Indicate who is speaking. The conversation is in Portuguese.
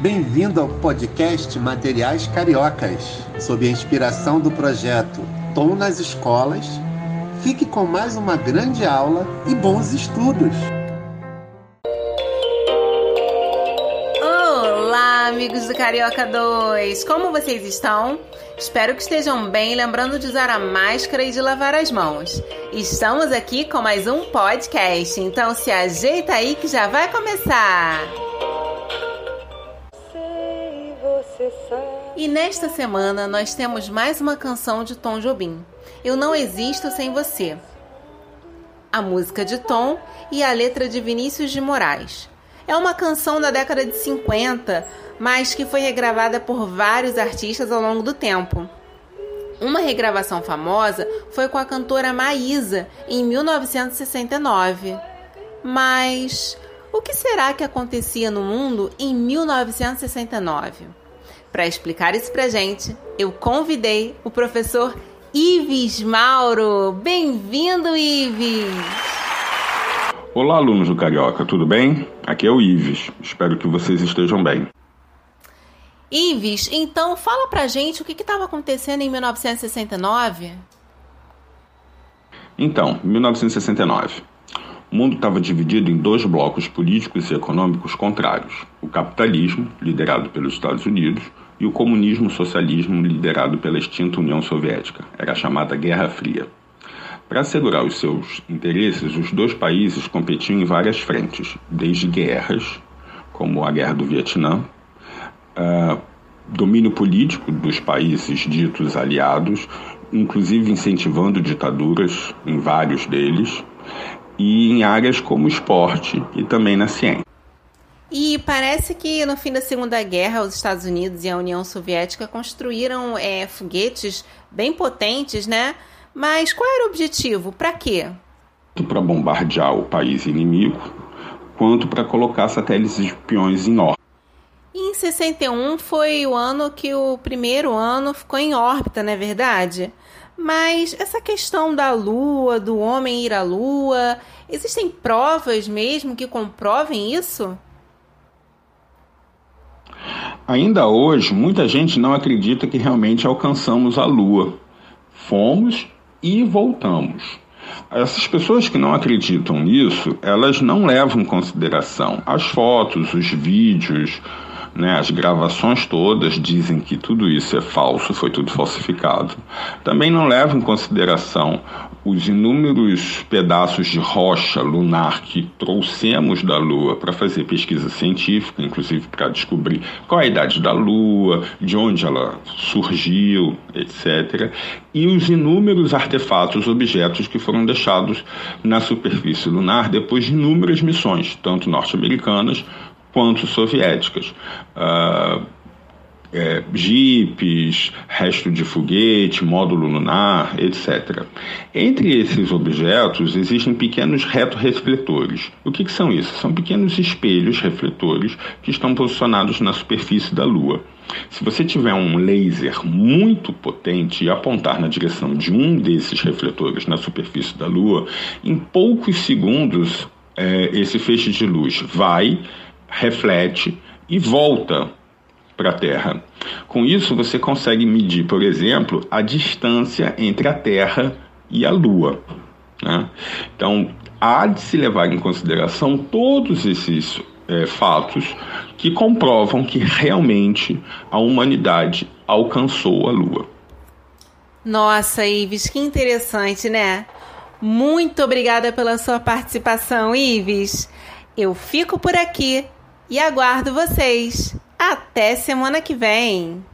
Speaker 1: Bem-vindo ao podcast Materiais Cariocas, sob a inspiração do projeto Tom nas Escolas. Fique com mais uma grande aula e bons estudos!
Speaker 2: Olá, amigos do Carioca 2! Como vocês estão? Espero que estejam bem, lembrando de usar a máscara e de lavar as mãos. Estamos aqui com mais um podcast, então se ajeita aí que já vai começar! E nesta semana nós temos mais uma canção de Tom Jobim, Eu Não Existo Sem Você. A música de Tom e a letra de Vinícius de Moraes. É uma canção da década de 50, mas que foi regravada por vários artistas ao longo do tempo. Uma regravação famosa foi com a cantora Maísa, em 1969. Mas o que será que acontecia no mundo em 1969? Para explicar isso para gente, eu convidei o professor Ives Mauro. Bem-vindo, Ives!
Speaker 3: Olá, alunos do Carioca, tudo bem? Aqui é o Ives. Espero que vocês estejam bem.
Speaker 2: Ives, então fala pra gente o que estava acontecendo em 1969.
Speaker 3: Então, 1969. O mundo estava dividido em dois blocos políticos e econômicos contrários: o capitalismo, liderado pelos Estados Unidos, e o comunismo socialismo, liderado pela extinta União Soviética. Era a chamada Guerra Fria. Para assegurar os seus interesses, os dois países competiam em várias frentes, desde guerras, como a Guerra do Vietnã, uh, domínio político dos países ditos aliados, inclusive incentivando ditaduras em vários deles, e em áreas como esporte e também na ciência.
Speaker 2: E parece que no fim da Segunda Guerra, os Estados Unidos e a União Soviética construíram é, foguetes bem potentes, né? Mas qual era o objetivo? Para quê?
Speaker 3: Tanto para bombardear o país inimigo, quanto para colocar satélites espiões em órbita.
Speaker 2: E em 61 foi o ano que o primeiro ano ficou em órbita, não é verdade? Mas essa questão da Lua, do homem ir à Lua, existem provas mesmo que comprovem isso?
Speaker 3: Ainda hoje, muita gente não acredita que realmente alcançamos a Lua. Fomos e voltamos. Essas pessoas que não acreditam nisso, elas não levam em consideração as fotos, os vídeos, né? As gravações todas dizem que tudo isso é falso, foi tudo falsificado. Também não leva em consideração os inúmeros pedaços de rocha lunar que trouxemos da Lua para fazer pesquisa científica, inclusive para descobrir qual é a idade da Lua, de onde ela surgiu, etc. E os inúmeros artefatos, objetos que foram deixados na superfície lunar depois de inúmeras missões, tanto norte-americanas quanto soviéticas. Uh, é, jipes, resto de foguete, módulo lunar, etc. Entre esses objetos existem pequenos retorrefletores. O que, que são isso? São pequenos espelhos refletores que estão posicionados na superfície da Lua. Se você tiver um laser muito potente e apontar na direção de um desses refletores na superfície da Lua, em poucos segundos é, esse feixe de luz vai reflete e volta para a Terra. Com isso, você consegue medir, por exemplo, a distância entre a Terra e a Lua. Né? Então, há de se levar em consideração todos esses é, fatos que comprovam que realmente a humanidade alcançou a Lua.
Speaker 2: Nossa, Ives, que interessante, né? Muito obrigada pela sua participação, Ives. Eu fico por aqui e aguardo vocês. Até semana que vem!